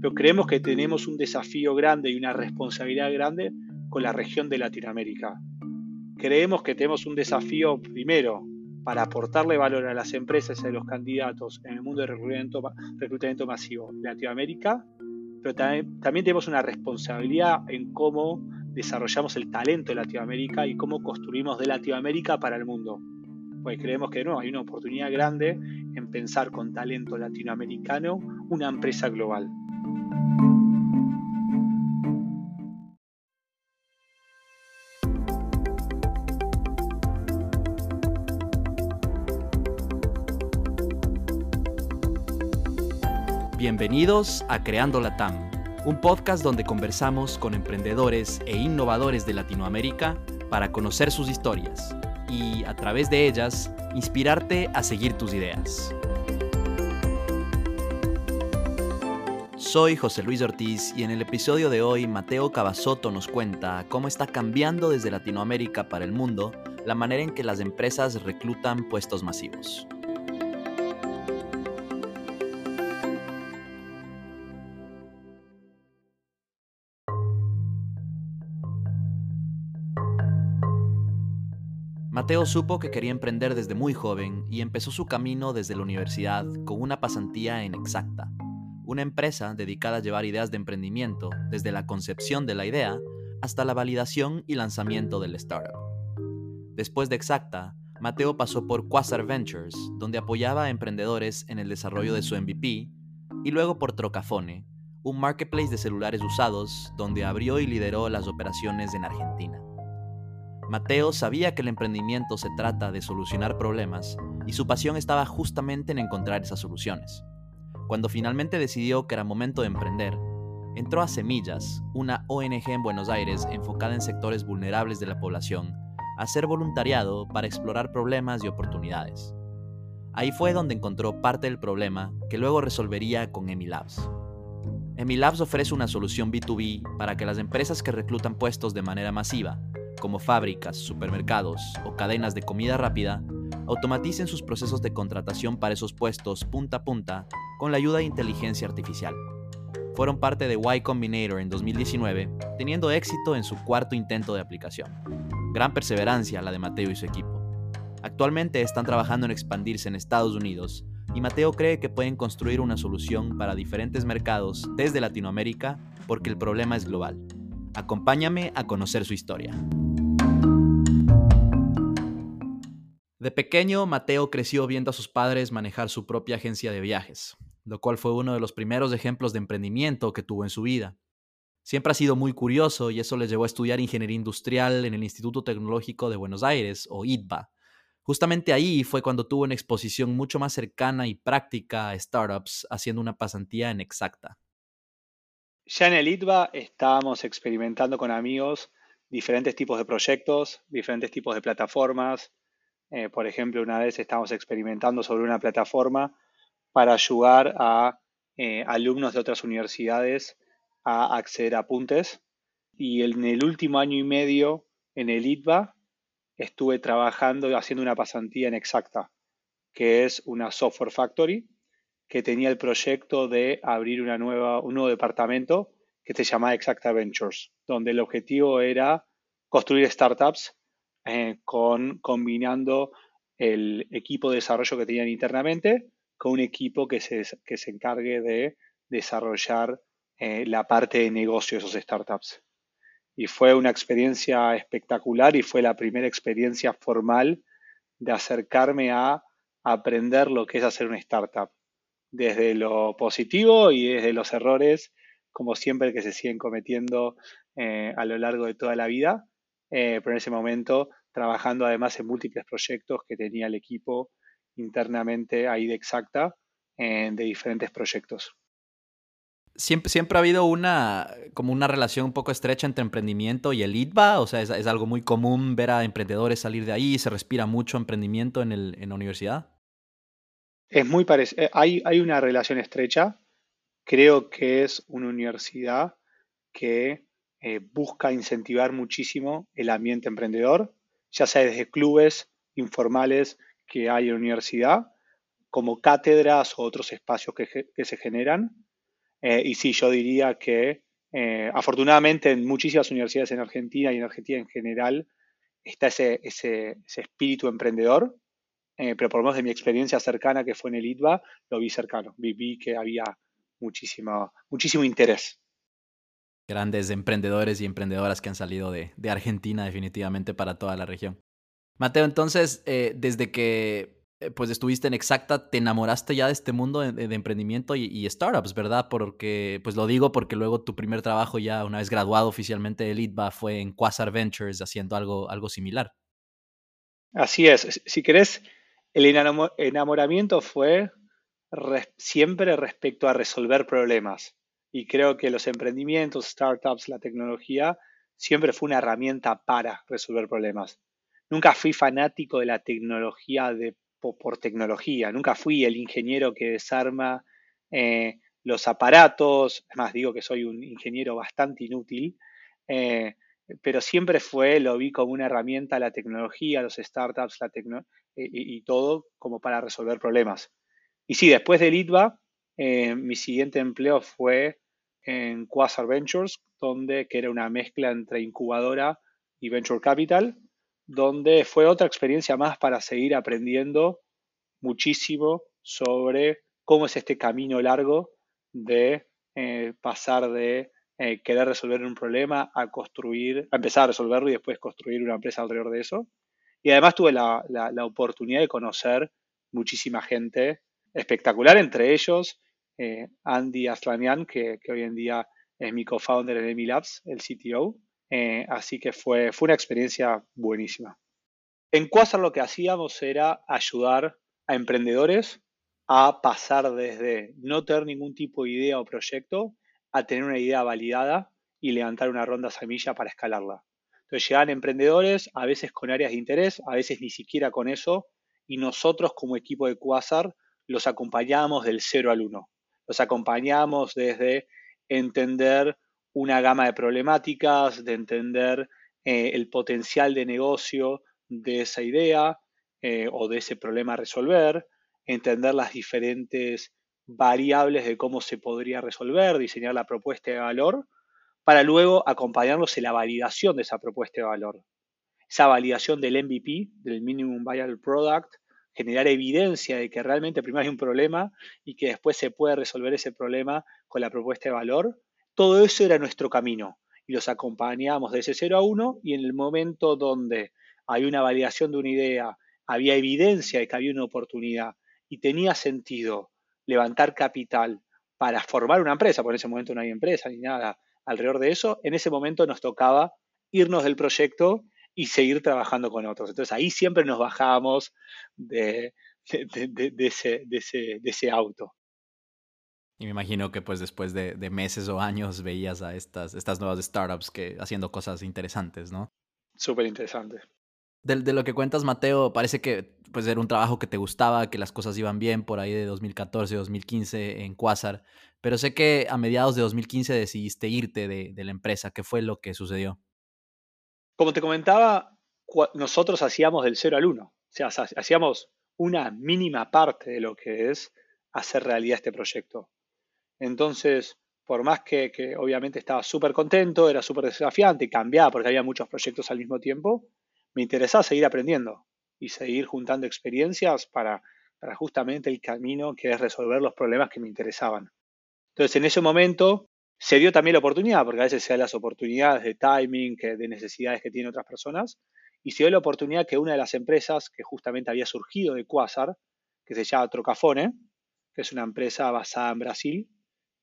Pero creemos que tenemos un desafío grande y una responsabilidad grande con la región de Latinoamérica. Creemos que tenemos un desafío primero para aportarle valor a las empresas y a los candidatos en el mundo de reclutamiento, masivo en Latinoamérica, pero también, también tenemos una responsabilidad en cómo desarrollamos el talento de Latinoamérica y cómo construimos de Latinoamérica para el mundo. Pues creemos que no, hay una oportunidad grande en pensar con talento latinoamericano una empresa global. Bienvenidos a Creando la TAM un podcast donde conversamos con emprendedores e innovadores de Latinoamérica para conocer sus historias y, a través de ellas, inspirarte a seguir tus ideas. Soy José Luis Ortiz y en el episodio de hoy Mateo Cavazoto nos cuenta cómo está cambiando desde Latinoamérica para el mundo la manera en que las empresas reclutan puestos masivos. Mateo supo que quería emprender desde muy joven y empezó su camino desde la universidad con una pasantía en Exacta, una empresa dedicada a llevar ideas de emprendimiento desde la concepción de la idea hasta la validación y lanzamiento del startup. Después de Exacta, Mateo pasó por Quasar Ventures, donde apoyaba a emprendedores en el desarrollo de su MVP, y luego por Trocafone, un marketplace de celulares usados donde abrió y lideró las operaciones en Argentina. Mateo sabía que el emprendimiento se trata de solucionar problemas y su pasión estaba justamente en encontrar esas soluciones. Cuando finalmente decidió que era momento de emprender, entró a Semillas, una ONG en Buenos Aires enfocada en sectores vulnerables de la población, a hacer voluntariado para explorar problemas y oportunidades. Ahí fue donde encontró parte del problema que luego resolvería con Emilabs. Emilabs ofrece una solución B2B para que las empresas que reclutan puestos de manera masiva como fábricas, supermercados o cadenas de comida rápida, automaticen sus procesos de contratación para esos puestos punta a punta con la ayuda de inteligencia artificial. Fueron parte de Y Combinator en 2019, teniendo éxito en su cuarto intento de aplicación. Gran perseverancia la de Mateo y su equipo. Actualmente están trabajando en expandirse en Estados Unidos y Mateo cree que pueden construir una solución para diferentes mercados desde Latinoamérica porque el problema es global. Acompáñame a conocer su historia. De pequeño, Mateo creció viendo a sus padres manejar su propia agencia de viajes, lo cual fue uno de los primeros ejemplos de emprendimiento que tuvo en su vida. Siempre ha sido muy curioso y eso le llevó a estudiar ingeniería industrial en el Instituto Tecnológico de Buenos Aires, o ITBA. Justamente ahí fue cuando tuvo una exposición mucho más cercana y práctica a startups, haciendo una pasantía en Exacta. Ya en el ITBA estábamos experimentando con amigos diferentes tipos de proyectos, diferentes tipos de plataformas, eh, por ejemplo, una vez estamos experimentando sobre una plataforma para ayudar a eh, alumnos de otras universidades a acceder a apuntes. Y en el último año y medio en el ITBA estuve trabajando y haciendo una pasantía en Exacta, que es una software factory que tenía el proyecto de abrir una nueva, un nuevo departamento que se llama Exacta Ventures, donde el objetivo era construir startups eh, con, combinando el equipo de desarrollo que tenían internamente con un equipo que se, que se encargue de desarrollar eh, la parte de negocio de esos startups. Y fue una experiencia espectacular y fue la primera experiencia formal de acercarme a aprender lo que es hacer una startup, desde lo positivo y desde los errores, como siempre que se siguen cometiendo eh, a lo largo de toda la vida, pero en ese momento trabajando además en múltiples proyectos que tenía el equipo internamente ahí de Exacta de diferentes proyectos. Siempre, siempre ha habido una, como una relación un poco estrecha entre emprendimiento y el ITBA, o sea, es, algo muy común ver a emprendedores salir de ahí, se respira mucho emprendimiento en, el, en la universidad. Es muy parecido, eh, hay, hay una relación estrecha, creo que es una universidad que eh, busca incentivar muchísimo el ambiente emprendedor ya sea desde clubes informales que hay en la universidad, como cátedras o otros espacios que, se generan. Eh, y sí, yo diría que eh, afortunadamente en muchísimas universidades en Argentina y en Argentina en general está ese, ese, espíritu emprendedor, eh, pero por lo menos de mi experiencia cercana que fue en el ITBA, lo vi cercano, vi, que había muchísimo, muchísimo interés. Grandes emprendedores y emprendedoras que han salido de, Argentina definitivamente para toda la región. Mateo, entonces, eh, desde que eh, pues estuviste en Exacta, te enamoraste ya de este mundo de, emprendimiento y, startups, ¿verdad? Porque, pues lo digo porque luego tu primer trabajo ya una vez graduado oficialmente de LITBA fue en Quasar Ventures haciendo algo, algo similar. Así es. Si querés, el enamoramiento fue siempre respecto a resolver problemas. Y creo que los emprendimientos, startups, la tecnología, siempre fue una herramienta para resolver problemas. Nunca fui fanático de la tecnología de por, tecnología. Nunca fui el ingeniero que desarma eh, los aparatos. Es más, digo que soy un ingeniero bastante inútil. Eh, pero siempre fue, lo vi como una herramienta la tecnología, los startups, la y, todo como para resolver problemas. Y sí, después del ITBA, eh, mi siguiente empleo fue en Quasar Ventures, donde que era una mezcla entre incubadora y venture capital, donde fue otra experiencia más para seguir aprendiendo muchísimo sobre cómo es este camino largo de eh, pasar de eh, querer resolver un problema a construir, a empezar a resolverlo y después construir una empresa alrededor de eso. Y además tuve la, oportunidad de conocer muchísima gente espectacular, entre ellos eh, Andy Aslanian, que, hoy en día es mi co-founder en Emilabs, el CTO, eh, así que fue, fue una experiencia buenísima. En Quasar lo que hacíamos era ayudar a emprendedores a pasar desde no tener ningún tipo de idea o proyecto a tener una idea validada y levantar una ronda semilla para escalarla. Entonces llegan emprendedores, a veces con áreas de interés, a veces ni siquiera con eso, y nosotros como equipo de Quasar los acompañamos del 0 al 1. Los acompañamos desde entender una gama de problemáticas, de entender eh, el potencial de negocio de esa idea eh, o de ese problema a resolver, entender las diferentes variables de cómo se podría resolver, diseñar la propuesta de valor, para luego acompañarlos en la validación de esa propuesta de valor. Esa validación del MVP, del Minimum Viable Product, generar evidencia de que realmente primero hay un problema y que después se puede resolver ese problema con la propuesta de valor, todo eso era nuestro camino y los acompañábamos de ese 0 a 1 y en el momento donde hay una validación de una idea, había evidencia de que había una oportunidad y tenía sentido levantar capital para formar una empresa, porque en ese momento no hay empresa ni nada alrededor de eso, en ese momento nos tocaba irnos del proyecto y seguir trabajando con otros. Entonces ahí siempre nos bajábamos de, ese, de ese auto. Y me imagino que pues después de, meses o años veías a estas, estas nuevas startups que haciendo cosas interesantes, ¿no? Súper interesante. De, lo que cuentas, Mateo, parece que pues era un trabajo que te gustaba, que las cosas iban bien por ahí de 2014, 2015 en Quasar, pero sé que a mediados de 2015 decidiste irte de, de la empresa. ¿Qué fue lo que sucedió? Como te comentaba, nosotros hacíamos del 0 al 1, o sea, hacíamos una mínima parte de lo que es hacer realidad este proyecto. Entonces, por más que, obviamente estaba súper contento, era súper desafiante y cambiaba porque había muchos proyectos al mismo tiempo, me interesaba seguir aprendiendo y seguir juntando experiencias para, justamente el camino que es resolver los problemas que me interesaban. Entonces, en ese momento se dio también la oportunidad, porque a veces se dan las oportunidades de timing, de necesidades que tienen otras personas, y se dio la oportunidad que una de las empresas que justamente había surgido de Quasar, que se llama Trocafone, que es una empresa basada en Brasil,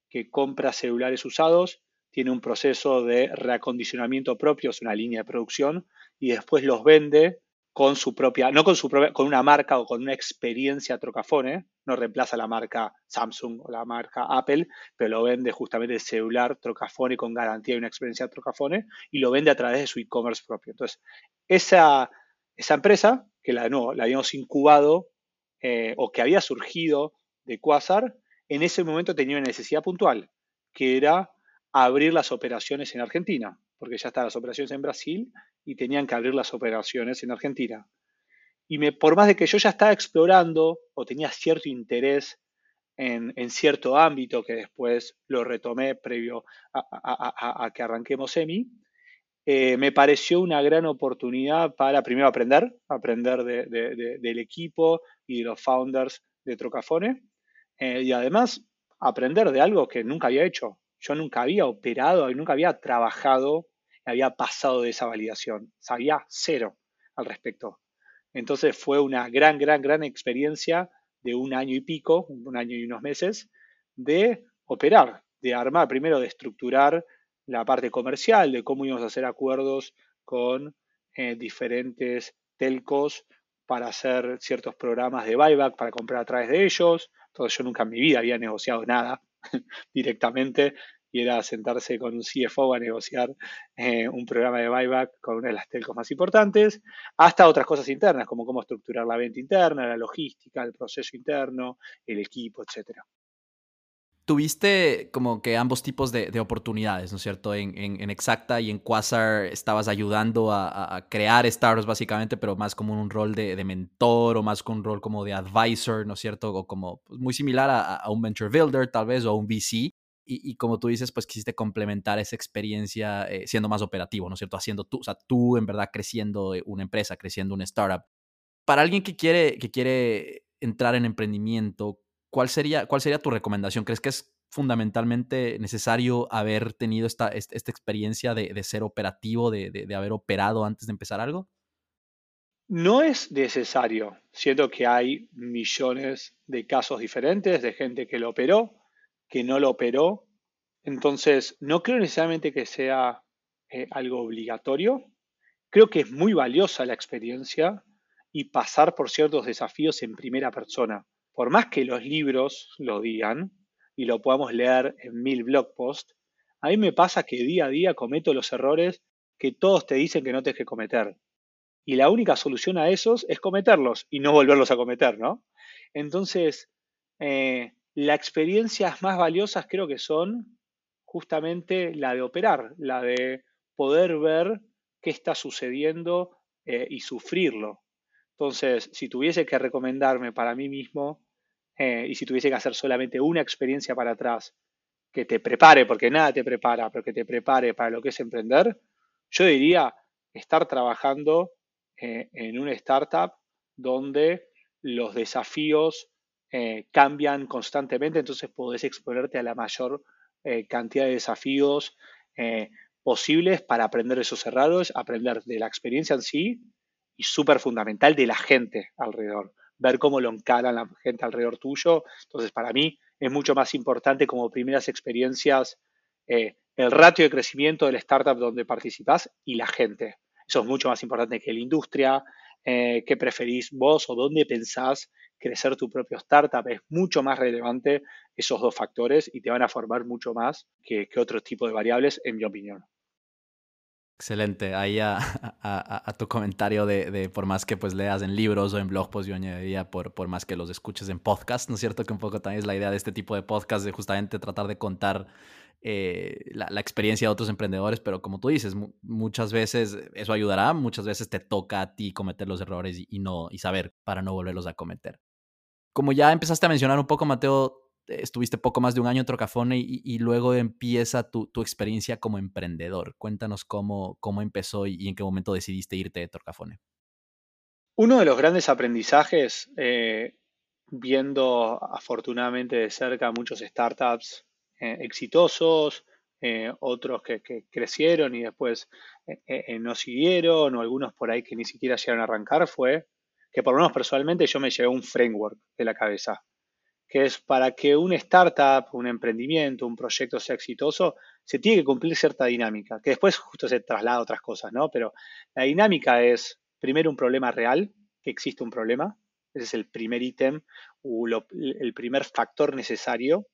que compra celulares usados, tiene un proceso de reacondicionamiento propio, es una línea de producción, y después los vende con su propia, no con su propia, con una marca o con una experiencia Trocafone, no reemplaza la marca Samsung o la marca Apple, pero lo vende justamente el celular Trocafone con garantía de una experiencia Trocafone y lo vende a través de su e-commerce propio. Entonces, esa, esa empresa, que la, no, la habíamos incubado eh, o que había surgido de Quasar, en ese momento tenía una necesidad puntual, que era abrir las operaciones en Argentina, porque ya estaban las operaciones en Brasil y tenían que abrir las operaciones en Argentina. Y por más de que yo ya estaba explorando o tenía cierto interés en, cierto ámbito que después lo retomé previo a, que arranquemos EMI, eh, me pareció una gran oportunidad para primero aprender, aprender del equipo y de los founders de Trocafone eh, y además aprender de algo que nunca había hecho. Yo nunca había operado, nunca había trabajado, había pasado de esa validación. Sabía cero al respecto. Entonces fue una gran, gran, gran experiencia de un año y pico, un año y unos meses, de operar, de armar, primero de estructurar la parte comercial, de cómo íbamos a hacer acuerdos con eh, diferentes telcos para hacer ciertos programas de buyback, para comprar a través de ellos. Entonces yo nunca en mi vida había negociado nada directamente y era sentarse con un CFO a negociar eh, un programa de buyback con una de las telcos más importantes, hasta otras cosas internas, como cómo estructurar la venta interna, la logística, el proceso interno, el equipo, etcétera. Tuviste como que ambos tipos de, oportunidades, ¿no es cierto? En, Exacta y en Quasar estabas ayudando a, crear startups básicamente, pero más como un rol de, mentor o más con un rol como de advisor, ¿no es cierto? O como pues, muy similar a, un venture builder tal vez o a un VC y, como tú dices, pues quisiste complementar esa experiencia eh, siendo más operativo, ¿no es cierto? Haciendo tú, o sea, tú en verdad creciendo una empresa, creciendo una startup. Para alguien que quiere, que quiere entrar en emprendimiento, ¿cuál sería, ¿cuál sería tu recomendación? ¿Crees que es fundamentalmente necesario haber tenido esta, esta experiencia de, ser operativo, de, de, haber operado antes de empezar algo? No es necesario. Siento que hay millones de casos diferentes de gente que lo operó, que no lo operó. Entonces, no creo necesariamente que sea eh, algo obligatorio. Creo que es muy valiosa la experiencia y pasar por ciertos desafíos en primera persona. Por más que los libros lo digan y lo podamos leer en mil blog posts, a mí me pasa que día a día cometo los errores que todos te dicen que no tienes que cometer. Y la única solución a esos es cometerlos y no volverlos a cometer, ¿no? Entonces, eh, las experiencias más valiosas creo que son justamente la de operar, la de poder ver qué está sucediendo eh, y sufrirlo. Entonces, si tuviese que recomendarme para mí mismo eh, y si tuviese que hacer solamente una experiencia para atrás que te prepare, porque nada te prepara, pero que te prepare para lo que es emprender, yo diría estar trabajando eh, en una startup donde los desafíos eh, cambian constantemente, entonces podés exponerte a la mayor eh, cantidad de desafíos posibles para aprender esos errores, aprender de la experiencia en sí y súper fundamental de la gente alrededor, ver cómo lo encaran la gente alrededor tuyo. Entonces, para mí es mucho más importante como primeras experiencias el ratio de crecimiento del startup donde participas y la gente. Eso es mucho más importante que la industria, qué preferís vos o dónde pensás crecer tu propio startup es mucho más relevante esos dos factores y te van a formar mucho más que, otro tipo de variables, en mi opinión. Excelente. Ahí a, tu comentario de, por más que pues leas en libros o en blog, pues yo añadiría por, por más que los escuches en podcast, ¿no es cierto? Que un poco también es la idea de este tipo de podcast, de justamente tratar de contar eh, la, experiencia de otros emprendedores, pero como tú dices, muchas veces eso ayudará, muchas veces te toca a ti cometer los errores y, no, y saber para no volverlos a cometer. Como ya empezaste a mencionar un poco, Mateo, estuviste poco más de un año en Trocafone y, luego empieza tu, experiencia como emprendedor. Cuéntanos cómo, cómo empezó y, en qué momento decidiste irte de Trocafone. Uno de los grandes aprendizajes, eh, viendo afortunadamente de cerca muchos startups eh, exitosos, eh, otros que, crecieron y después no siguieron, o algunos por ahí que ni siquiera llegaron a arrancar, fue que por lo menos personalmente yo me llevé un framework de la cabeza, que es para que una startup, un emprendimiento, un proyecto sea exitoso, se tiene que cumplir cierta dinámica, que después justo se traslada a otras cosas, ¿no? Pero la dinámica es, primero, un problema real, que existe un problema, ese es el primer ítem, o el primer factor necesario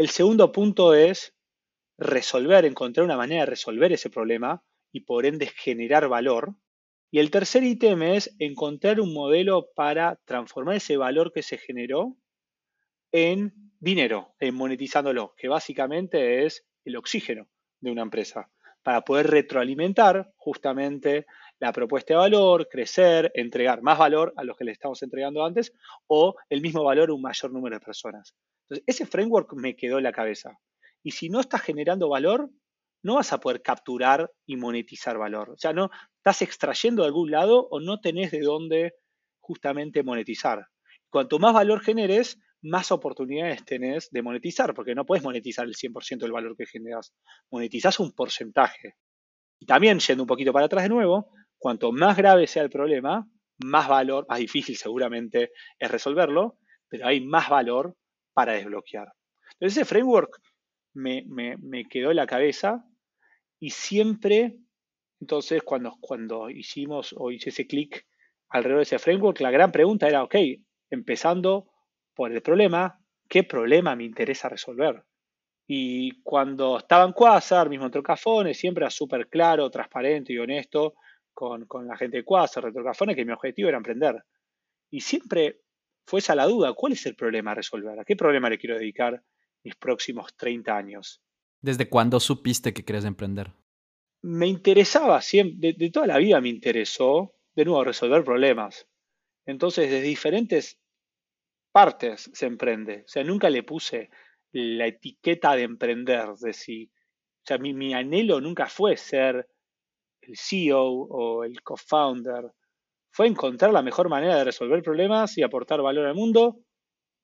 el segundo punto es resolver, encontrar una manera de resolver ese problema y por ende generar valor. Y el tercer ítem es encontrar un modelo para transformar ese valor que se generó en dinero, en monetizándolo, que básicamente es el oxígeno de una empresa, para poder retroalimentar justamente la propuesta de valor, crecer, entregar más valor a los que le estamos entregando antes o el mismo valor a un mayor número de personas. Entonces, ese framework me quedó en la cabeza. Y si no estás generando valor, no vas a poder capturar y monetizar valor. O sea, no estás extrayendo de algún lado o no tenés de dónde justamente monetizar. Cuanto más valor generes, más oportunidades tenés de monetizar, porque no puedes monetizar el 100% del valor que generas. Monetizás un porcentaje. Y también, yendo un poquito para atrás de nuevo, cuanto más grave sea el problema, más valor, más difícil seguramente es resolverlo, pero hay más valor para desbloquear. Entonces ese framework me, quedó en la cabeza y siempre, entonces cuando, cuando hicimos o hice ese clic alrededor de ese framework, la gran pregunta era, ok, empezando por el problema, ¿qué problema me interesa resolver? Y cuando estaba en Quasar, mismo en Trocafone, siempre era súper claro, transparente y honesto con, la gente de Quasar, de Trocafone, que mi objetivo era emprender. Y siempre fue esa la duda, ¿cuál es el problema a resolver? ¿A qué problema le quiero dedicar mis próximos 30 años? ¿Desde cuándo supiste que querías emprender? Me interesaba, siempre, de toda la vida me interesó, de nuevo, resolver problemas. Entonces, desde diferentes partes se emprende. O sea, nunca le puse la etiqueta de emprender, de si, o sea, mi, anhelo nunca fue ser el CEO o el co-founder, fue encontrar la mejor manera de resolver problemas y aportar valor al mundo.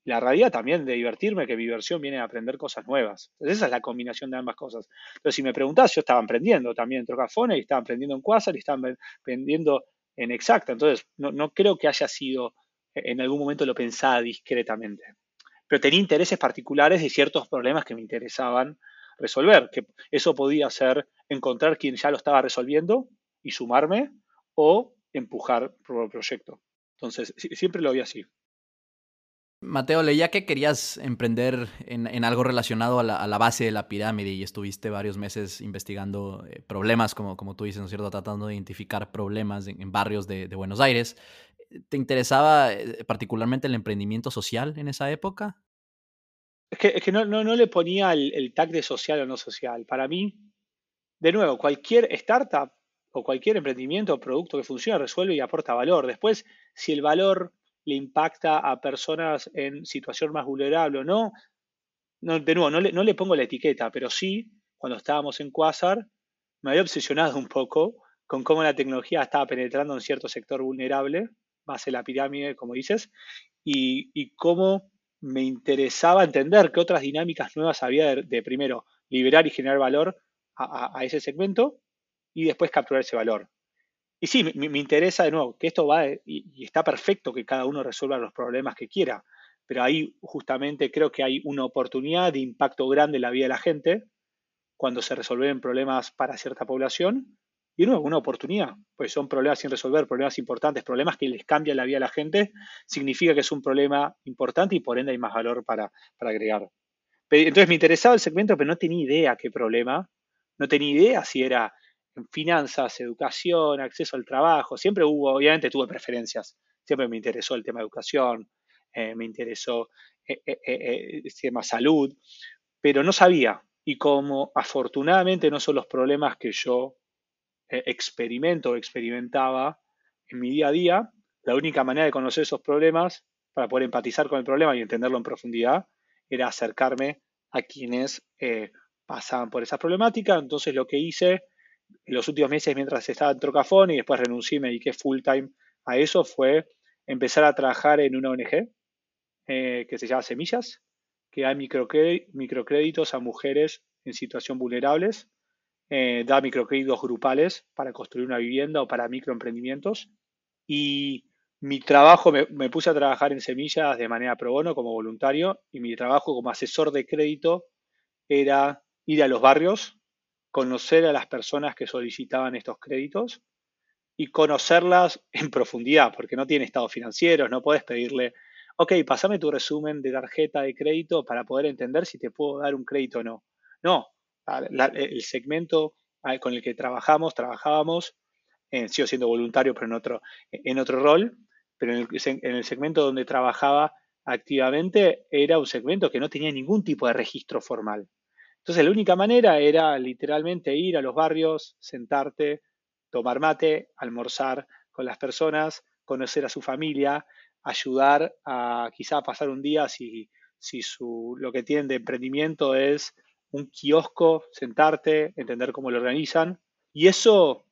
La realidad también de divertirme, que mi diversión viene a aprender cosas nuevas. Entonces esa es la combinación de ambas cosas. Entonces si me preguntás, yo estaba aprendiendo también en Trocafone y estaba aprendiendo en Quasar y estaba aprendiendo en Exacta. Entonces no, no creo que haya sido, en algún momento lo pensaba discretamente pero tenía intereses particulares de ciertos problemas que me interesaban resolver, que eso podía ser encontrar quien ya lo estaba resolviendo y sumarme o empujar el proyecto. Entonces, siempre lo vi así. Mateo, leía que querías emprender en, algo relacionado a la, base de la pirámide y estuviste varios meses investigando eh, problemas, como, como tú dices, ¿no es cierto? Tratando de identificar problemas en, barrios de, Buenos Aires. ¿Te interesaba eh, particularmente el emprendimiento social en esa época? Es que, no, le ponía el, tag de social o no social. Para mí, de nuevo, cualquier startup o cualquier emprendimiento o producto que funcione resuelve y aporta valor. Después, si el valor le impacta a personas en situación más vulnerable o no, no de nuevo, no le, no le pongo la etiqueta, pero sí, cuando estábamos en Quasar, me había obsesionado un poco con cómo la tecnología estaba penetrando en cierto sector vulnerable, base la pirámide, como dices, y, cómo me interesaba entender qué otras dinámicas nuevas había de, primero liberar y generar valor a, ese segmento y después capturar ese valor. Y sí, me, interesa de nuevo que esto va y, y, está perfecto que cada uno resuelva los problemas que quiera, pero ahí justamente creo que hay una oportunidad de impacto grande en la vida de la gente cuando se resuelven problemas para cierta población y nuevo, una oportunidad, pues son problemas sin resolver, problemas importantes, problemas que les cambian la vida a la gente, significa que es un problema importante y por ende hay más valor para, agregar. Entonces me interesaba el segmento, pero no tenía idea qué problema, no tenía idea si era finanzas, educación, acceso al trabajo, siempre hubo, obviamente tuve preferencias, siempre me interesó el tema de educación, eh, me interesó eh, eh, el tema salud, pero no sabía. Y como afortunadamente no son los problemas que yo eh, experimento o experimentaba en mi día a día, la única manera de conocer esos problemas para poder empatizar con el problema y entenderlo en profundidad era acercarme a quienes eh, pasaban por esa problemática. Entonces lo que hice en los últimos meses mientras estaba en Trocafón y después renuncié y me dediqué full time a eso fue empezar a trabajar en una ONG eh, que se llama Semillas, que da microcréditos a mujeres en situación vulnerables eh, da microcréditos grupales para construir una vivienda o para microemprendimientos. Y mi trabajo, me, puse a trabajar en semillas de manera pro bono como voluntario y mi trabajo como asesor de crédito era ir a los barrios, conocer a las personas que solicitaban estos créditos y conocerlas en profundidad, porque no tiene estados financieros, no puedes pedirle, ok, pasame tu resumen de tarjeta de crédito para poder entender si te puedo dar un crédito o no. No, el segmento con el que trabajamos, trabajábamos, eh, sigo siendo voluntario, pero en otro, en otro rol, pero en el, segmento donde trabajaba activamente era un segmento que no tenía ningún tipo de registro formal. Entonces la única manera era literalmente ir a los barrios, sentarte, tomar mate, almorzar con las personas, conocer a su familia, ayudar a quizá pasar un día si, si su, lo que tienen de emprendimiento es un kiosco, sentarte, entender cómo lo organizan. Y eso,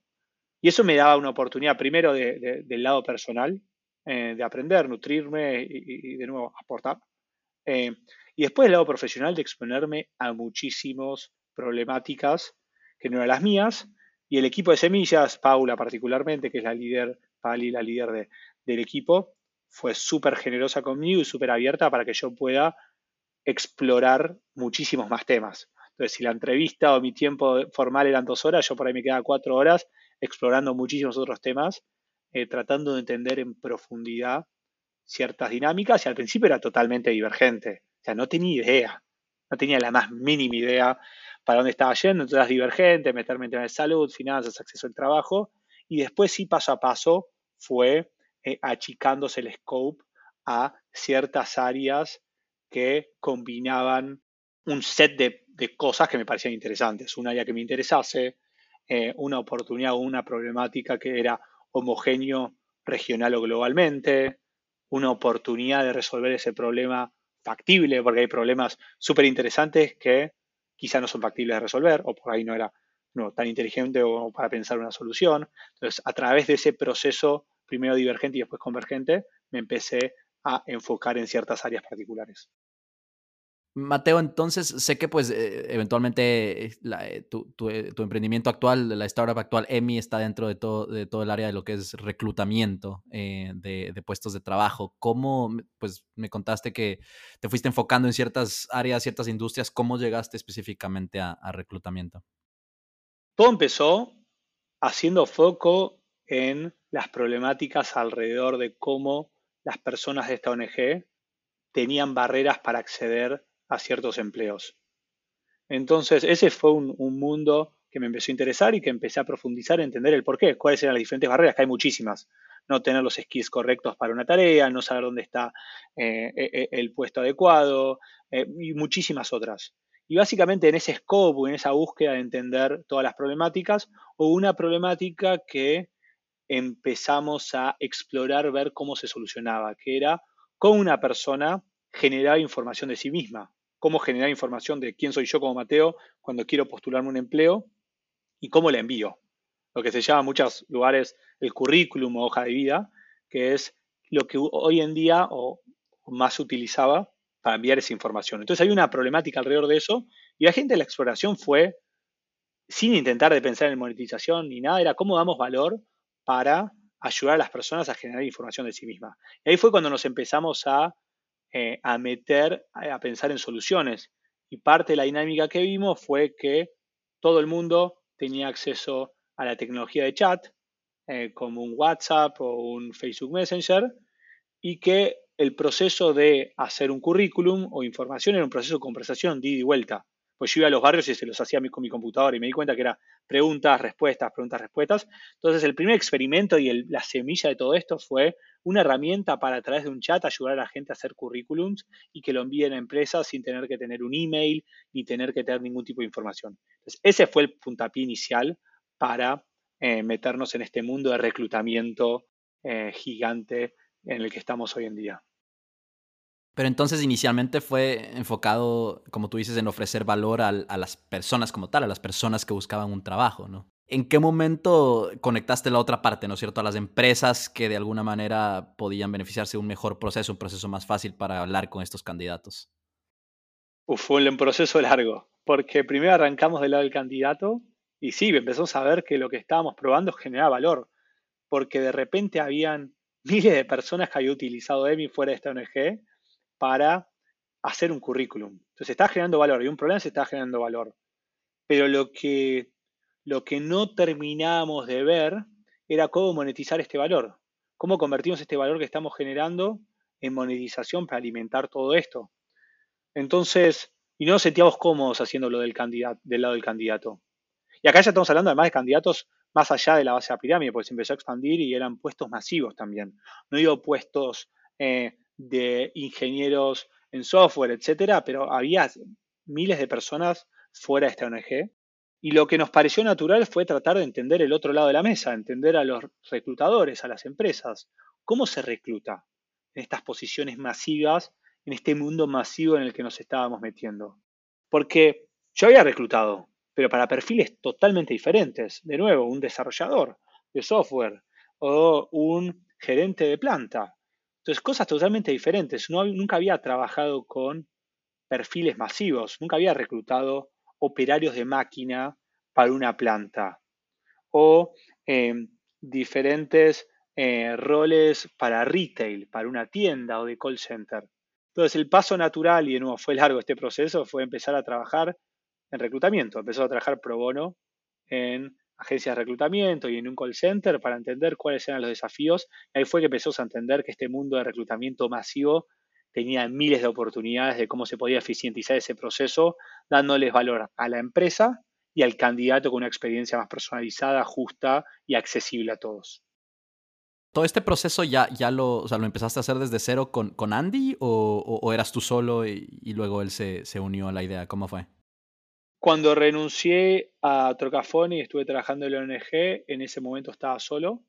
y eso me daba una oportunidad primero del lado personal, eh, de aprender, nutrirme y, de nuevo aportar. Eh, y después del lado profesional de exponerme a muchísimas problemáticas que no eran las mías. Y el equipo de semillas, Paula particularmente, que es la líder, Pali, la líder del equipo, fue súper generosa conmigo y súper abierta para que yo pueda explorar muchísimos más temas. Entonces, si la entrevista o mi tiempo formal eran dos horas, yo por ahí me quedaba cuatro horas explorando muchísimos otros temas, eh, tratando de entender en profundidad ciertas dinámicas y al principio era totalmente divergente. O sea, no tenía idea, no tenía la más mínima idea para dónde estaba yendo, entonces divergente, meterme en temas de salud, finanzas, acceso al trabajo, y después sí paso a paso fue eh, achicándose el scope a ciertas áreas que combinaban un set de, cosas que me parecían interesantes. Un área que me interesase, eh, una oportunidad o una problemática que era homogéneo regional o globalmente, una oportunidad de resolver ese problema factible, porque hay problemas súper interesantes que quizá no son factibles de resolver, o por ahí no era no, tan inteligente o para pensar una solución. Entonces, a través de ese proceso, primero divergente y después convergente, me empecé a enfocar en ciertas áreas particulares. Mateo, entonces sé que pues eh, eventualmente eh, eh, tu, emprendimiento actual, la startup actual, EMI, está dentro de todo, el área de lo que es reclutamiento de, puestos de trabajo. ¿Cómo, pues me contaste que te fuiste enfocando en ciertas áreas, ciertas industrias, cómo llegaste específicamente a, a reclutamiento? Todo empezó haciendo foco en las problemáticas alrededor de cómo las personas de esta ONG tenían barreras para acceder a ciertos empleos. Entonces, ese fue un, mundo que me empezó a interesar y que empecé a profundizar, a entender el por qué, cuáles eran las diferentes barreras, que hay muchísimas. No tener los skills correctos para una tarea, no saber dónde está eh, e, e, el puesto adecuado eh, y muchísimas otras. Y básicamente en ese scope, en esa búsqueda de entender todas las problemáticas, hubo una problemática que empezamos a explorar, ver cómo se solucionaba, que era cómo una persona generaba información de sí misma cómo generar información de quién soy yo como Mateo cuando quiero postularme un empleo y cómo la envío. Lo que se llama en muchos lugares el currículum o hoja de vida, que es lo que hoy en día o más utilizaba para enviar esa información. Entonces hay una problemática alrededor de eso y la gente de la exploración fue, sin intentar de pensar en monetización ni nada, era cómo damos valor para ayudar a las personas a generar información de sí misma. Y ahí fue cuando nos empezamos a eh, a meter, a pensar en soluciones. Y parte de la dinámica que vimos fue que todo el mundo tenía acceso a la tecnología de chat, eh, como un WhatsApp o un Facebook Messenger, y que el proceso de hacer un currículum o información era un proceso de conversación de ida y vuelta. Pues yo iba a los barrios y se los hacía con mi computadora y me di cuenta que era preguntas, respuestas, preguntas, respuestas. Entonces el primer experimento y la semilla de todo esto fue una herramienta para a través de un chat ayudar a la gente a hacer currículums y que lo envíen a empresas sin tener que tener un email ni tener que tener ningún tipo de información. Entonces ese fue el puntapié inicial para eh, meternos en este mundo de reclutamiento eh, gigante en el que estamos hoy en día. Pero entonces inicialmente fue enfocado, como tú dices, en ofrecer valor a, las personas como tal, a las personas que buscaban un trabajo, ¿no? ¿En qué momento conectaste la otra parte, ¿no es cierto? A las empresas que de alguna manera podían beneficiarse de un mejor proceso, un proceso más fácil para hablar con estos candidatos. Uf, fue un proceso largo, porque primero arrancamos del lado del candidato y sí, empezamos a ver que lo que estábamos probando generaba valor, porque de repente habían miles de personas que habían utilizado EMI fuera de esta ONG para hacer un currículum. Entonces, está generando valor y un problema se está generando valor. Pero lo que, lo que no terminamos de ver era cómo monetizar este valor. Cómo convertimos este valor que estamos generando en monetización para alimentar todo esto. Entonces, y no nos sentíamos cómodos haciéndolo del, candidato, del lado del candidato. Y acá ya estamos hablando además de candidatos más allá de la base de la pirámide, porque se empezó a expandir y eran puestos masivos también. No digo puestos eh, de ingenieros en software, etcétera, pero había miles de personas fuera de esta ONG Y lo que nos pareció natural fue tratar de entender el otro lado de la mesa, entender a los reclutadores, a las empresas, cómo se recluta en estas posiciones masivas, en este mundo masivo en el que nos estábamos metiendo. Porque yo había reclutado, pero para perfiles totalmente diferentes. De nuevo, un desarrollador de software o un gerente de planta. Entonces, cosas totalmente diferentes. Nunca había trabajado con perfiles masivos, nunca había reclutado operarios de máquina para una planta o em, diferentes eh, roles para retail, para una tienda o de call center. Entonces el paso natural, y de nuevo fue largo este proceso, fue empezar a trabajar en reclutamiento. Empezó a trabajar pro bono en agencias de reclutamiento y en un call center para entender cuáles eran los desafíos. Ahí fue que empezó a entender que este mundo de reclutamiento masivo tenía miles de oportunidades de cómo se podía eficientizar ese proceso, dándoles valor a la empresa y al candidato con una experiencia más personalizada, justa y accesible a todos. ¿Todo este proceso ya, ya lo, lo empezaste a hacer desde cero con, con Andy o, eras tú solo y, luego él se, se, unió a la idea? ¿Cómo fue? Cuando renuncié a Trocafone y estuve trabajando en la ONG, en ese momento estaba solo.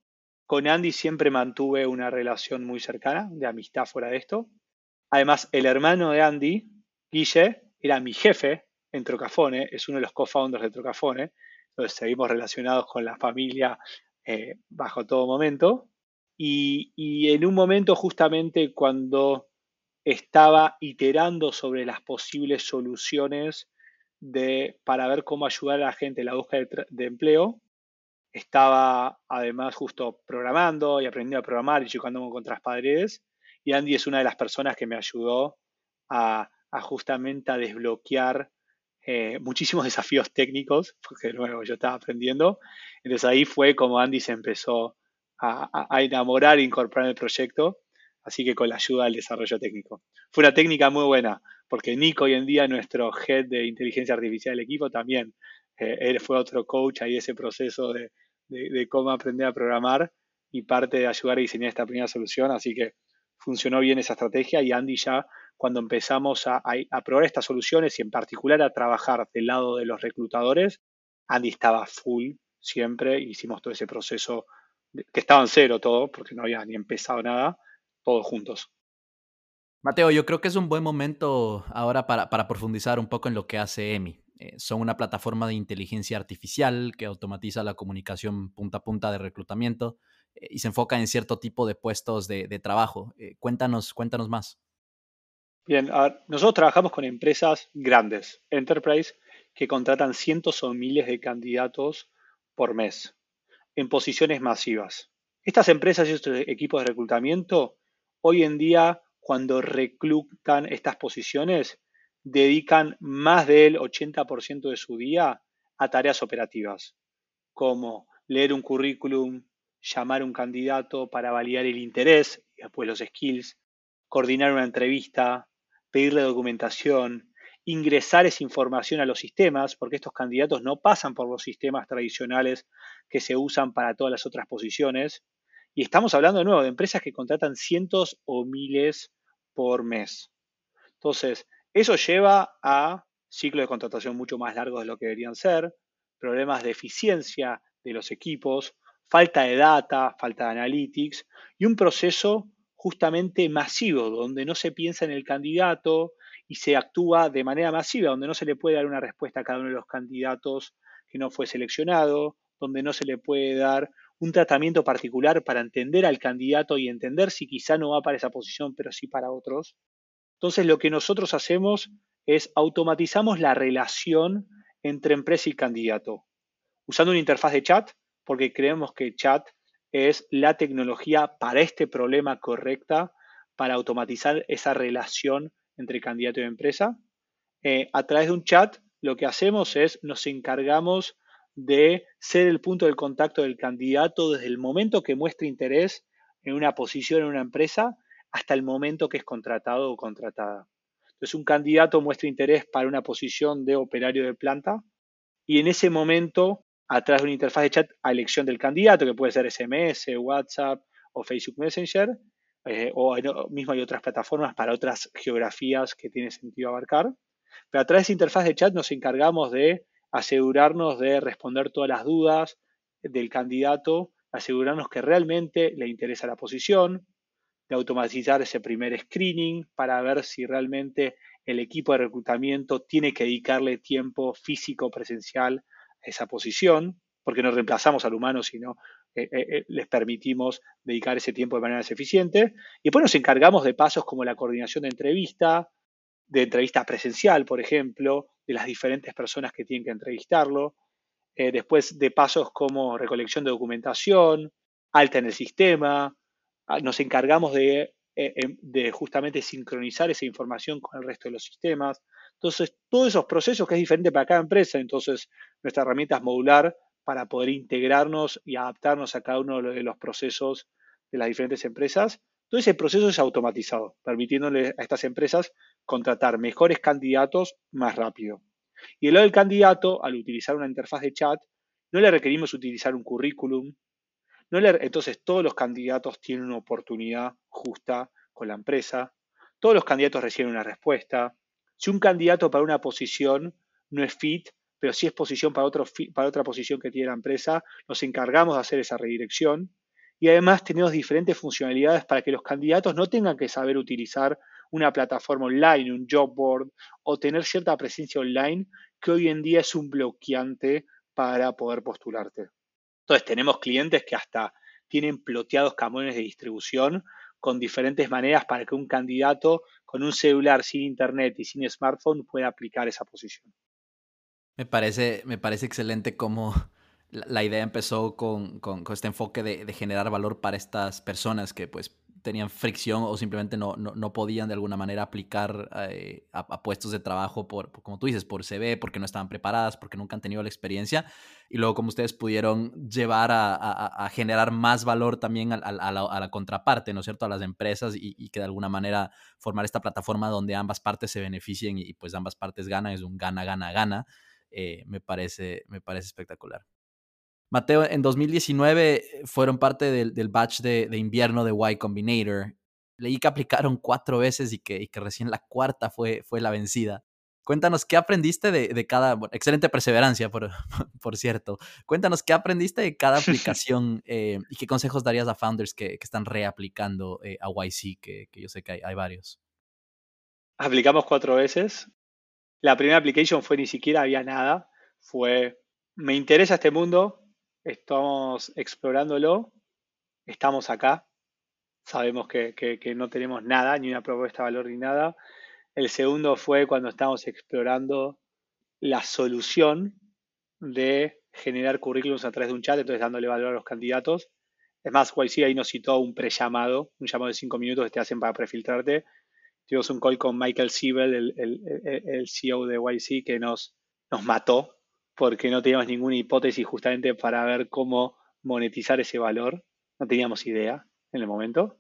Con Andy siempre mantuve una relación muy cercana, de amistad fuera de esto. Además, el hermano de Andy, Guille, era mi jefe en Trocafone, es uno de los co-founders de Trocafone, entonces seguimos relacionados con la familia eh, bajo todo momento. Y, en un momento justamente cuando estaba iterando sobre las posibles soluciones para ver cómo ayudar a la gente en la búsqueda de, de empleo, estaba además justo programando y aprendiendo a programar y chocándome contra las paredes y Andy es una de las personas que me ayudó a, justamente a desbloquear eh, muchísimos desafíos técnicos, porque de nuevo yo estaba aprendiendo. Entonces ahí fue como Andy se empezó a, enamorar e incorporar en el proyecto, así que con la ayuda del desarrollo técnico. Fue una técnica muy buena, porque Nico hoy en día, nuestro head de inteligencia artificial del equipo, también eh, él fue otro coach ahí ese proceso de, de, cómo aprender a programar y parte de ayudar a diseñar esta primera solución, así que funcionó bien esa estrategia y Andy ya cuando empezamos a, probar estas soluciones y en particular a trabajar del lado de los reclutadores, Andy estaba full siempre, hicimos todo ese proceso que estaba en cero todo, porque no había ni empezado nada, todos juntos. Mateo, yo creo que es un buen momento ahora para, profundizar un poco en lo que hace EMI. Eh, son una plataforma de inteligencia artificial que automatiza la comunicación punta a punta de reclutamiento y se enfoca en cierto tipo de puestos de, trabajo. Eh, cuéntanos, cuéntanos más. Bien, nosotros trabajamos con empresas grandes, enterprise, que contratan cientos o miles de candidatos por mes en posiciones masivas. Estas empresas y estos equipos de reclutamiento, hoy en día, cuando reclutan estas posiciones, dedican más del 80% de su día a tareas operativas, como leer un currículum, llamar a un candidato para validar el interés y después los skills, coordinar una entrevista, pedirle documentación, ingresar esa información a los sistemas, porque estos candidatos no pasan por los sistemas tradicionales que se usan para todas las otras posiciones. Y estamos hablando de nuevo de empresas que contratan cientos o miles por mes. Entonces, eso lleva a ciclos de contratación mucho más largos de lo que deberían ser, problemas de eficiencia de los equipos, falta de data, falta de analytics y un proceso justamente masivo, donde no se piensa en el candidato y se actúa de manera masiva, donde no se le puede dar una respuesta a cada uno de los candidatos que no fue seleccionado, donde no se le puede dar un tratamiento particular para entender al candidato y entender si quizá no va para esa posición, pero sí para otros. Entonces lo que nosotros hacemos es automatizamos la relación entre empresa y candidato, usando una interfaz de chat porque creemos que chat es la tecnología para este problema correcta para automatizar esa relación entre candidato y empresa. Eh, a través de un chat lo que hacemos es nos encargamos de ser el punto de contacto del candidato desde el momento que muestra interés en una posición en una empresa hasta el momento que es contratado o contratada. Entonces un candidato muestra interés para una posición de operario de planta y en ese momento a través de una interfaz de chat a elección del candidato, que puede ser SMS, WhatsApp o Facebook Messenger, eh, o mismo hay otras plataformas para otras geografías que tiene sentido abarcar. Pero a través de esa interfaz de chat nos encargamos de asegurarnos de responder todas las dudas del candidato, asegurarnos que realmente le interesa la posición, de automatizar ese primer screening para ver si realmente el equipo de reclutamiento tiene que dedicarle tiempo físico presencial esa posición, porque no reemplazamos al humano, sino eh, eh, eh, les permitimos dedicar ese tiempo de manera más eficiente. Y después nos encargamos de pasos como la coordinación de entrevista, de entrevista presencial, por ejemplo, de las diferentes personas que tienen que entrevistarlo. después de pasos como recolección de documentación, alta en el sistema. Ah, nos encargamos de eh, em, de justamente sincronizar esa información con el resto de los sistemas. Entonces, todos esos procesos que es diferente para cada empresa, entonces nuestra herramienta es modular para poder integrarnos y adaptarnos a cada uno de los procesos de las diferentes empresas. Todo ese proceso es automatizado, permitiéndole a estas empresas contratar mejores candidatos más rápido. Y el lado del candidato, al utilizar una interfaz de chat, no le requerimos utilizar un currículum, entonces todos los candidatos tienen una oportunidad justa con la empresa, todos los candidatos reciben una respuesta. Si un candidato para una posición no es fit, pero si es posición para, para otra posición que tiene la empresa, nos encargamos de hacer esa redirección. Y además tenemos diferentes funcionalidades para que los candidatos no tengan que saber utilizar una plataforma online, un job board o tener cierta presencia online que hoy en día es un bloqueante para poder postularte. Entonces tenemos clientes que hasta tienen ploteados camiones de distribución con diferentes maneras para que un candidato con un celular sin internet y sin smartphone pueda aplicar esa posición. Me parece, me parece excelente cómo la, idea empezó con, este enfoque de, de, generar valor para estas personas que pues tenían fricción o simplemente no, no, podían de alguna manera aplicar eh, a, puestos de trabajo por, como tú dices, por CV, porque no estaban preparadas, porque nunca han tenido la experiencia. Y luego como ustedes pudieron llevar a, generar más valor también a, la, contraparte, ¿no es cierto?, a las empresas y, que de alguna manera formar esta plataforma donde ambas partes se beneficien y, pues ambas partes ganan, es un gana, gana, gana, eh, me, parece, me parece espectacular. Mateo, en 2019 fueron parte del, batch de, invierno de Y Combinator. Leí que aplicaron cuatro veces y que, recién la cuarta fue, fue la vencida. Cuéntanos qué aprendiste de, cada, excelente perseverancia, por, por, cierto. Cuéntanos qué aprendiste de cada aplicación eh, y qué consejos darías a founders que, están reaplicando eh, a YC, que, yo sé que hay, hay, varios. Aplicamos cuatro veces. La primera application fue ni siquiera había nada. Fue, me interesa este mundo, estamos explorándolo, estamos acá, sabemos que, no tenemos nada, ni una propuesta de valor ni nada. El segundo fue cuando estamos explorando la solución de generar currículums a través de un chat, entonces dándole valor a los candidatos. Es más, YC ahí nos citó un pre-llamado, un llamado de cinco minutos que te hacen para prefiltrarte. Tuvimos un call con Michael Siebel, el, el, CEO de YC, que nos, nos mató porque no teníamos ninguna hipótesis justamente para ver cómo monetizar ese valor. No teníamos idea en el momento.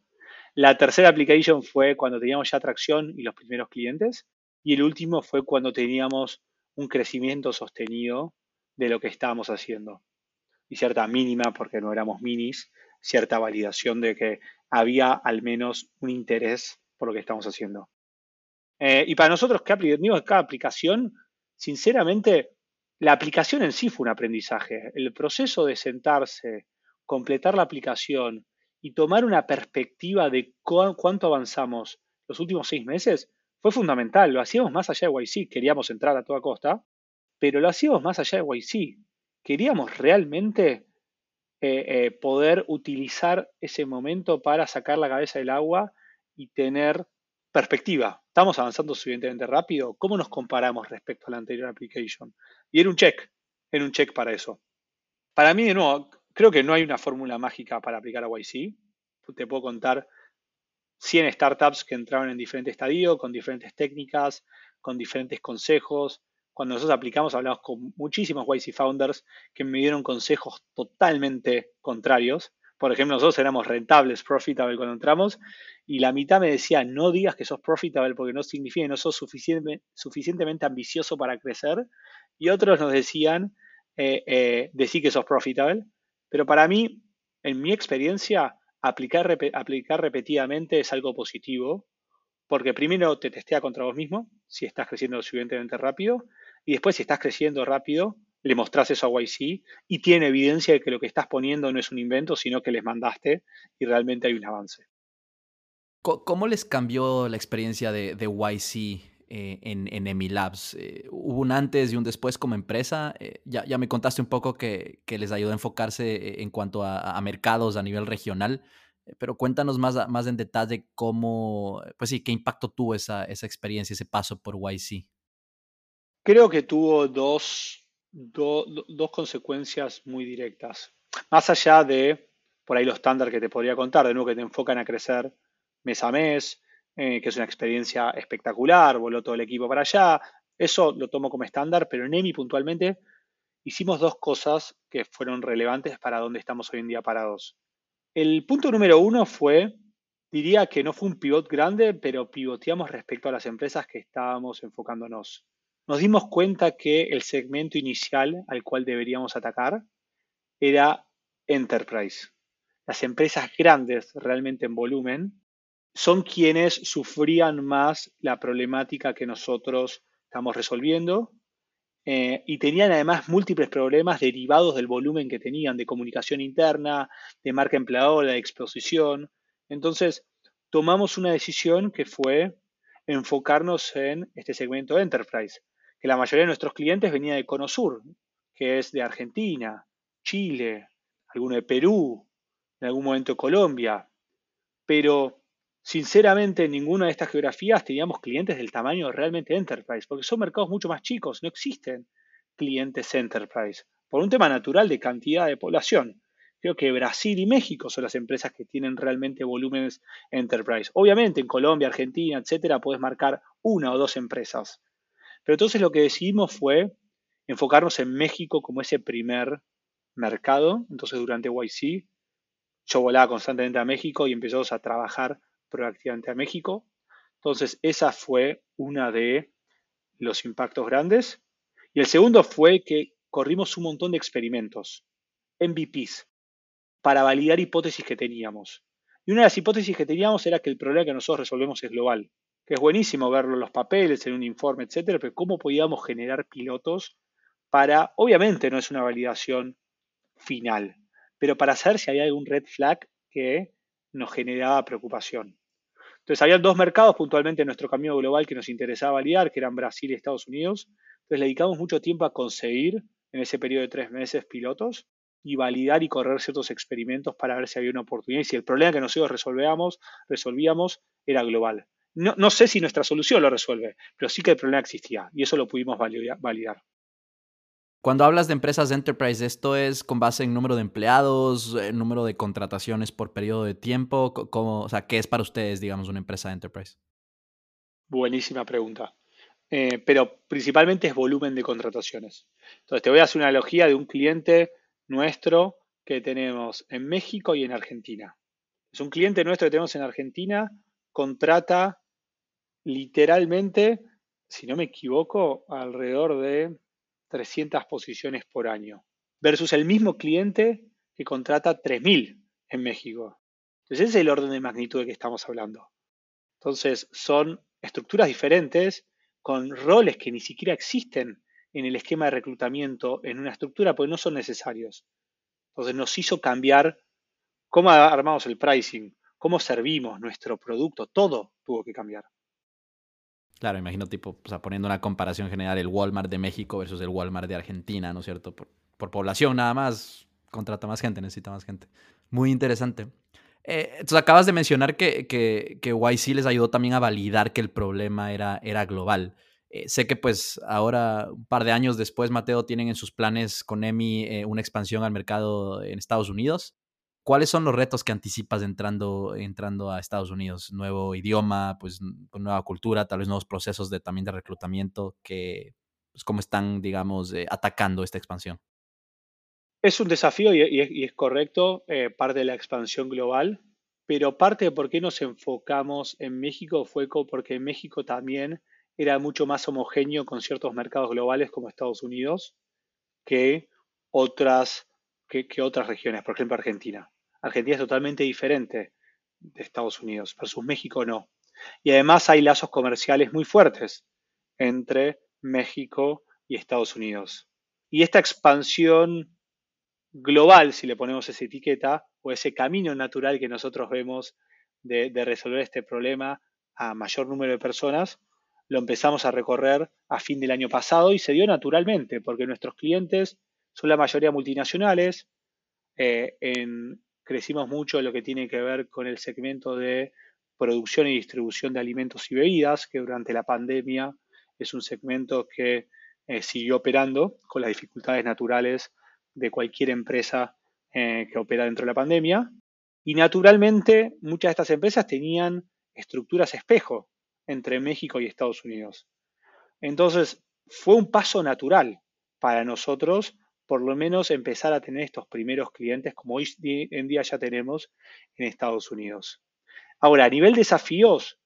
La tercera application fue cuando teníamos ya tracción y los primeros clientes. Y el último fue cuando teníamos un crecimiento sostenido de lo que estábamos haciendo. Y cierta mínima, porque no éramos minis, cierta validación de que había al menos un interés por lo que estamos haciendo. Eh, y para nosotros, ¿qué aprendimos cada aplicación? Sinceramente, la aplicación en sí fue un aprendizaje. El proceso de sentarse, completar la aplicación y tomar una perspectiva de cuánto avanzamos los últimos seis meses fue fundamental. Lo hacíamos más allá de YC, queríamos entrar a toda costa, pero lo hacíamos más allá de YC. Queríamos realmente eh, eh, poder utilizar ese momento para sacar la cabeza del agua y tener perspectiva. ¿Estamos avanzando suficientemente rápido? ¿Cómo nos comparamos respecto a la anterior application? Y era un check, era un check para eso. Para mí, de nuevo, creo que no hay una fórmula mágica para aplicar a YC. Te puedo contar 100 startups que entraron en diferentes estadios, con diferentes técnicas, con diferentes consejos. Cuando nosotros aplicamos, hablamos con muchísimos YC founders que me dieron consejos totalmente contrarios. Por ejemplo, nosotros éramos rentables, profitable cuando entramos, y la mitad me decía, no digas que sos profitable porque no significa que no sos suficientemente ambicioso para crecer, y otros nos decían, eh, eh, decir que sos profitable, pero para mí, en mi experiencia, aplicar, aplicar repetidamente es algo positivo, porque primero te testea contra vos mismo, si estás creciendo suficientemente rápido, y después si estás creciendo rápido, le mostrás eso a YC y tiene evidencia de que lo que estás poniendo no es un invento, sino que les mandaste y realmente hay un avance. ¿Cómo les cambió la experiencia de, YC eh, en, en Emilabs? Eh, ¿Hubo un antes y un después como empresa? Eh, ya, ya, me contaste un poco que, que, les ayudó a enfocarse en cuanto a, a mercados a nivel regional, pero cuéntanos más, más en detalle cómo, pues sí, qué impacto tuvo esa, esa experiencia, ese paso por YC. Creo que tuvo dos, dos consecuencias muy directas. Más allá de, por ahí los estándares que te podría contar, de nuevo que te enfocan a crecer mes a mes, eh, que es una experiencia espectacular, voló todo el equipo para allá. Eso lo tomo como estándar, pero en EMI puntualmente hicimos dos cosas que fueron relevantes para donde estamos hoy en día parados. El punto número uno fue, diría que no fue un pivot grande, pero pivoteamos respecto a las empresas que estábamos enfocándonos. Nos dimos cuenta que el segmento inicial al cual deberíamos atacar era Enterprise. Las empresas grandes realmente en volumen son quienes sufrían más la problemática que nosotros estamos resolviendo eh, y tenían además múltiples problemas derivados del volumen que tenían de comunicación interna, de marca empleadora, de exposición. Entonces, tomamos una decisión que fue enfocarnos en este segmento de enterprise, que la mayoría de nuestros clientes venía de Cono Sur, que es de Argentina, Chile, alguno de Perú, en algún momento Colombia, pero Sinceramente, en ninguna de estas geografías teníamos clientes del tamaño realmente enterprise, porque son mercados mucho más chicos, no existen clientes enterprise, por un tema natural de cantidad de población. Creo que Brasil y México son las empresas que tienen realmente volúmenes enterprise. Obviamente en Colombia, Argentina, etcétera, puedes marcar una o dos empresas. Pero entonces lo que decidimos fue enfocarnos en México como ese primer mercado. Entonces durante YC yo volaba constantemente a México y empezamos a trabajar proactivamente a México. Entonces, esa fue una de los impactos grandes. Y el segundo fue que corrimos un montón de experimentos, MVPs, para validar hipótesis que teníamos. Y una de las hipótesis que teníamos era que el problema que nosotros resolvemos es global, que es buenísimo verlo en los papeles, en un informe, etcétera, pero cómo podíamos generar pilotos para, obviamente no es una validación final, pero para saber si había algún red flag que nos generaba preocupación. Entonces, había dos mercados puntualmente en nuestro camino global que nos interesaba validar, que eran Brasil y Estados Unidos. Entonces, le dedicamos mucho tiempo a conseguir en ese periodo de tres meses pilotos y validar y correr ciertos experimentos para ver si había una oportunidad y si el problema que nosotros resolvíamos, resolvíamos era global. No, no sé si nuestra solución lo resuelve, pero sí que el problema existía y eso lo pudimos validar. Cuando hablas de empresas de enterprise, ¿esto es con base en número de empleados, eh, número de contrataciones por periodo de tiempo? ¿Cómo, o sea, ¿qué es para ustedes, digamos, una empresa de enterprise? Buenísima pregunta. Eh, pero principalmente es volumen de contrataciones. Entonces, te voy a hacer una analogía de un cliente nuestro que tenemos en México y en Argentina. Es un cliente nuestro que tenemos en Argentina, contrata literalmente, si no me equivoco, alrededor de 300 posiciones por año, versus el mismo cliente que contrata 3.000 en México. Entonces ese es el orden de magnitud de que estamos hablando. Entonces son estructuras diferentes con roles que ni siquiera existen en el esquema de reclutamiento en una estructura porque no son necesarios. Entonces nos hizo cambiar cómo armamos el pricing, cómo servimos nuestro producto, todo tuvo que cambiar. Claro, imagino tipo, o sea, poniendo una comparación general, el Walmart de México versus el Walmart de Argentina, ¿no es cierto? Por, población nada más, contrata más gente, necesita más gente. Muy interesante. Eh, entonces acabas de mencionar que, que, que, YC les ayudó también a validar que el problema era, era global. Eh, sé que pues ahora, un par de años después, Mateo, tienen en sus planes con EMI eh, una expansión al mercado en Estados Unidos. ¿Cuáles son los retos que anticipas entrando, entrando a Estados Unidos? Nuevo idioma, pues nueva cultura, tal vez nuevos procesos de, también de reclutamiento que, pues, ¿cómo están, digamos, eh, atacando esta expansión? Es un desafío y, es, correcto, eh, parte de la expansión global, pero parte de por qué nos enfocamos en México fue porque México también era mucho más homogéneo con ciertos mercados globales como Estados Unidos que otras, que otras regiones, por ejemplo Argentina. Argentina es totalmente diferente de Estados Unidos versus México no. Y además hay lazos comerciales muy fuertes entre México y Estados Unidos. Y esta expansión global, si le ponemos esa etiqueta, o ese camino natural que nosotros vemos de, resolver este problema a mayor número de personas, lo empezamos a recorrer a fin del año pasado y se dio naturalmente, porque nuestros clientes son la mayoría multinacionales, eh, crecimos mucho en lo que tiene que ver con el segmento de producción y distribución de alimentos y bebidas, que durante la pandemia es un segmento que eh, siguió operando con las dificultades naturales de cualquier empresa eh, que opera dentro de la pandemia. Y naturalmente muchas de estas empresas tenían estructuras espejo entre México y Estados Unidos. Entonces fue un paso natural para nosotros por lo menos empezar a tener estos primeros clientes como hoy en día ya tenemos en Estados Unidos. Ahora, a nivel desafíos,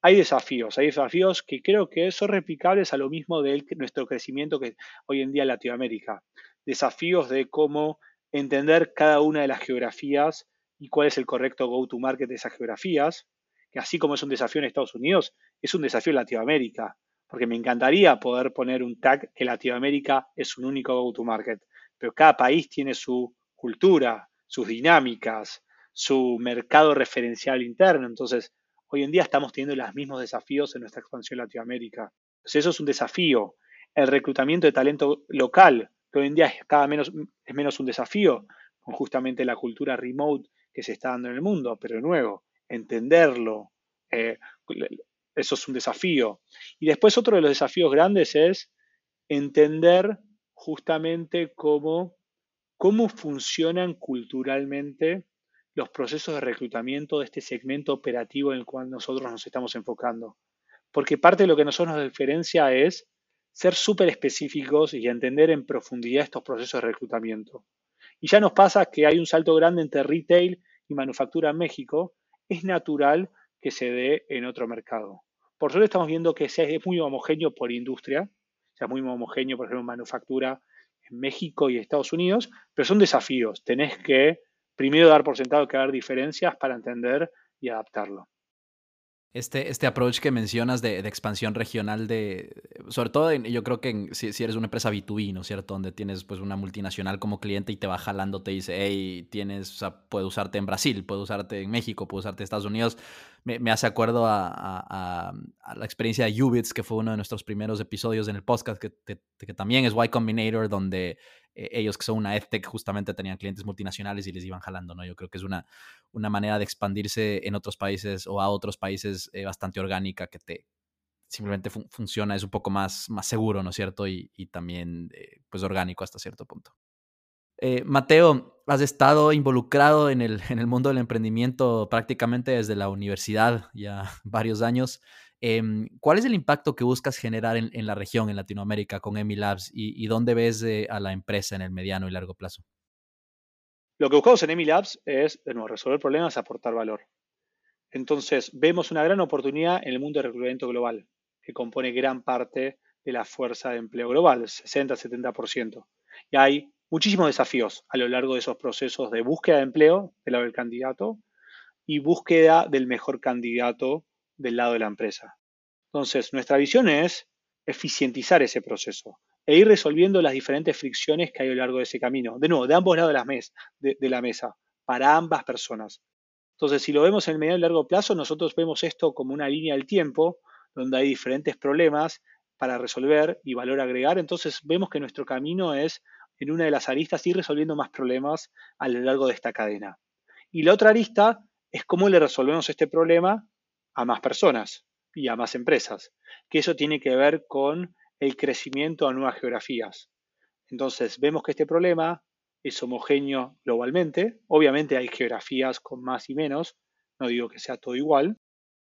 hay desafíos, hay desafíos que creo que son replicables a lo mismo de nuestro crecimiento que hoy en día en Latinoamérica. Desafíos de cómo entender cada una de las geografías y cuál es el correcto go-to-market de esas geografías, que así como es un desafío en Estados Unidos, es un desafío en Latinoamérica, porque me encantaría poder poner un tag que Latinoamérica es un único go-to-market, pero cada país tiene su cultura, sus dinámicas, su mercado referencial interno, entonces hoy en día estamos teniendo los mismos desafíos en nuestra expansión en Latinoamérica. Entonces eso es un desafío. El reclutamiento de talento local, que hoy en día es cada menos, es menos un desafío, con justamente la cultura remote que se está dando en el mundo, pero de nuevo, entenderlo, eh, eso es un desafío. Y después otro de los desafíos grandes es entender justamente cómo, cómo funcionan culturalmente los procesos de reclutamiento de este segmento operativo en el cual nosotros nos estamos enfocando. Porque parte de lo que nosotros nos diferencia es ser súper específicos y entender en profundidad estos procesos de reclutamiento. Y ya nos pasa que hay un salto grande entre retail y manufactura en México, es natural que se dé en otro mercado. Por suerte estamos viendo que es muy homogéneo por industria, o sea, muy homogéneo, por ejemplo, en manufactura en México y Estados Unidos, pero son desafíos. Tenés que primero dar por sentado que va a haber diferencias para entender y adaptarlo. Este, este approach que mencionas de, expansión regional, de, sobre todo yo creo que si, eres una empresa B2B, ¿no es cierto? Donde tienes pues una multinacional como cliente y te va jalando, te dice, hey, tienes, o sea, puede usarte en Brasil, puede usarte en México, puede usarte en Estados Unidos. Me, hace acuerdo a, la experiencia de Ubits, que fue uno de nuestros primeros episodios en el podcast, que, también es Y Combinator, donde eh, ellos que son una EdTech justamente tenían clientes multinacionales y les iban jalando, ¿no? Yo creo que es una, una manera de expandirse en otros países o a otros países eh, bastante orgánica que te simplemente funciona, es un poco más, más seguro, ¿no es cierto? Y, también, eh, pues, orgánico hasta cierto punto. Mateo, has estado involucrado en el, en el mundo del emprendimiento prácticamente desde la universidad, ya varios años. Em, ¿Cuál es el impacto que buscas generar en, la región, en Latinoamérica, con Emilabs y, y dónde ves a la empresa en el mediano y largo plazo? Lo que buscamos en Emilabs es, de nuevo, resolver problemas, aportar valor. Entonces, vemos una gran oportunidad en el mundo de reclutamiento global, que compone gran parte de la fuerza de empleo global, 60-70%. Y hay muchísimos desafíos a lo largo de esos procesos de búsqueda de empleo del lado del candidato y búsqueda del mejor candidato del lado de la empresa. Entonces, nuestra visión es eficientizar ese proceso e ir resolviendo las diferentes fricciones que hay a lo largo de ese camino. De nuevo, de ambos lados de la, mesa, para ambas personas. Entonces, si lo vemos en el medio y largo plazo, nosotros vemos esto como una línea del tiempo, donde hay diferentes problemas para resolver y valor agregar. Entonces, vemos que nuestro camino es, en una de las aristas, ir resolviendo más problemas a lo largo de esta cadena. Y la otra arista es cómo le resolvemos este problema a más personas y a más empresas, que eso tiene que ver con el crecimiento a nuevas geografías. Entonces, vemos que este problema es homogéneo globalmente. Obviamente hay geografías con más y menos, no digo que sea todo igual,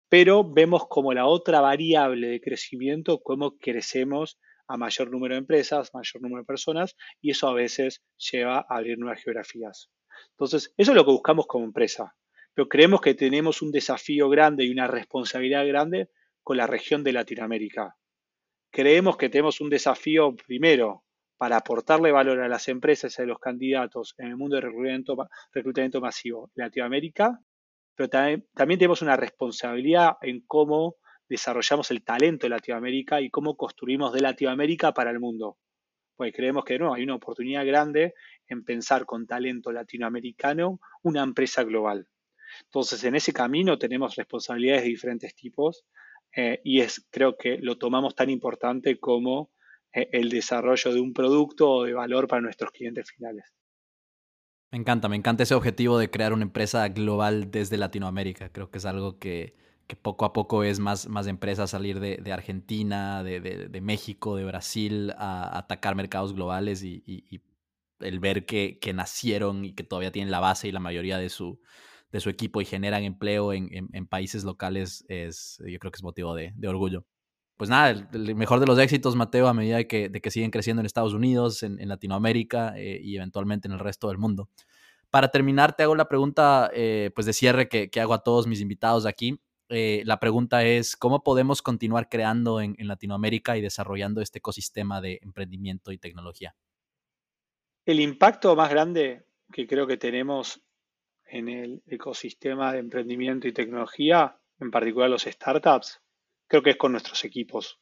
pero vemos como la otra variable de crecimiento, cómo crecemos a mayor número de empresas, mayor número de personas, y eso a veces lleva a abrir nuevas geografías. Entonces, eso es lo que buscamos como empresa, pero creemos que tenemos un desafío grande y una responsabilidad grande con la región de Latinoamérica. Creemos que tenemos un desafío primero para aportarle valor a las empresas y a los candidatos en el mundo de reclutamiento, masivo en Latinoamérica, pero también tenemos una responsabilidad en cómo desarrollamos el talento de Latinoamérica y cómo construimos de Latinoamérica para el mundo. porque creemos que no, hay una oportunidad grande en pensar con talento latinoamericano una empresa global. Entonces, en ese camino tenemos responsabilidades de diferentes tipos eh, y es, creo que lo tomamos tan importante como eh, el desarrollo de un producto o de valor para nuestros clientes finales. Me encanta, me encanta ese objetivo de crear una empresa global desde Latinoamérica. Creo que es algo que, poco a poco es más, más empresas salir de, Argentina, de, México, de Brasil a, atacar mercados globales y, el ver que, nacieron y que todavía tienen la base y la mayoría de su, de su equipo y generan empleo en, países locales es, yo creo que es motivo de orgullo pues nada, el, mejor de los éxitos, Mateo, a medida de que, de que siguen creciendo en Estados Unidos, en, Latinoamérica eh, y eventualmente en el resto del mundo. Para terminar, te hago la pregunta eh, pues de cierre que, hago a todos mis invitados aquí. Eh, la pregunta es, ¿cómo podemos continuar creando en, Latinoamérica y desarrollando este ecosistema de emprendimiento y tecnología? El impacto más grande que creo que tenemos en el ecosistema de emprendimiento y tecnología, en particular los startups, creo que es con nuestros equipos.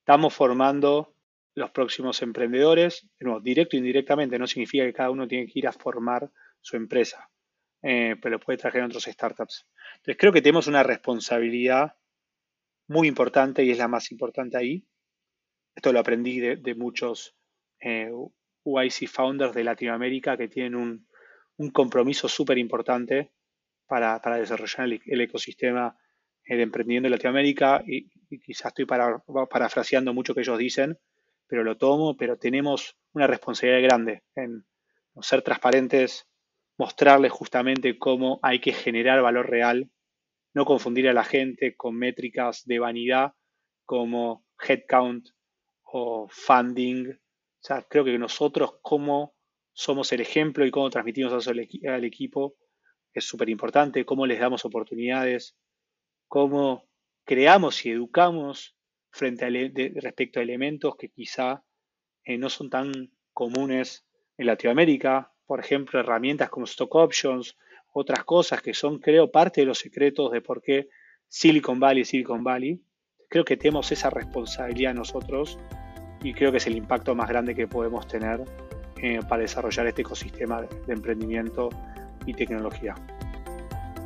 Estamos formando los próximos emprendedores, directo e indirectamente, no significa que cada uno tiene que ir a formar su empresa, eh, pero puede traer otros startups. Entonces creo que tenemos una responsabilidad muy importante y es la más importante ahí. Esto lo aprendí de, muchos eh, UIC founders de Latinoamérica que tienen un, compromiso súper importante para, desarrollar el ecosistema de emprendimiento en Latinoamérica y, quizás estoy para, parafraseando mucho que ellos dicen, pero lo tomo, pero tenemos una responsabilidad grande en ser transparentes, mostrarles justamente cómo hay que generar valor real, no confundir a la gente con métricas de vanidad como headcount o funding. O sea, creo que nosotros cómo somos el ejemplo y cómo transmitimos eso al equipo es súper importante, cómo les damos oportunidades, cómo creamos y educamos frente a respecto a elementos que quizá eh, no son tan comunes en Latinoamérica, por ejemplo, herramientas como stock options, otras cosas que son, creo, parte de los secretos de por qué Silicon Valley Silicon Valley. Creo que tenemos esa responsabilidad nosotros y creo que es el impacto más grande que podemos tener eh, para desarrollar este ecosistema de emprendimiento y tecnología.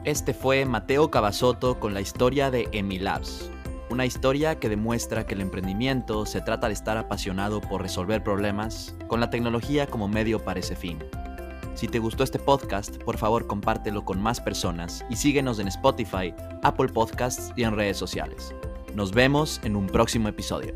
Este fue Mateo Cavasoto con la historia de Emilabs, una historia que demuestra que el emprendimiento se trata de estar apasionado por resolver problemas con la tecnología como medio para ese fin. Si te gustó este podcast, por favor compártelo con más personas y síguenos en Spotify, Apple Podcasts y en redes sociales. Nos vemos en un próximo episodio.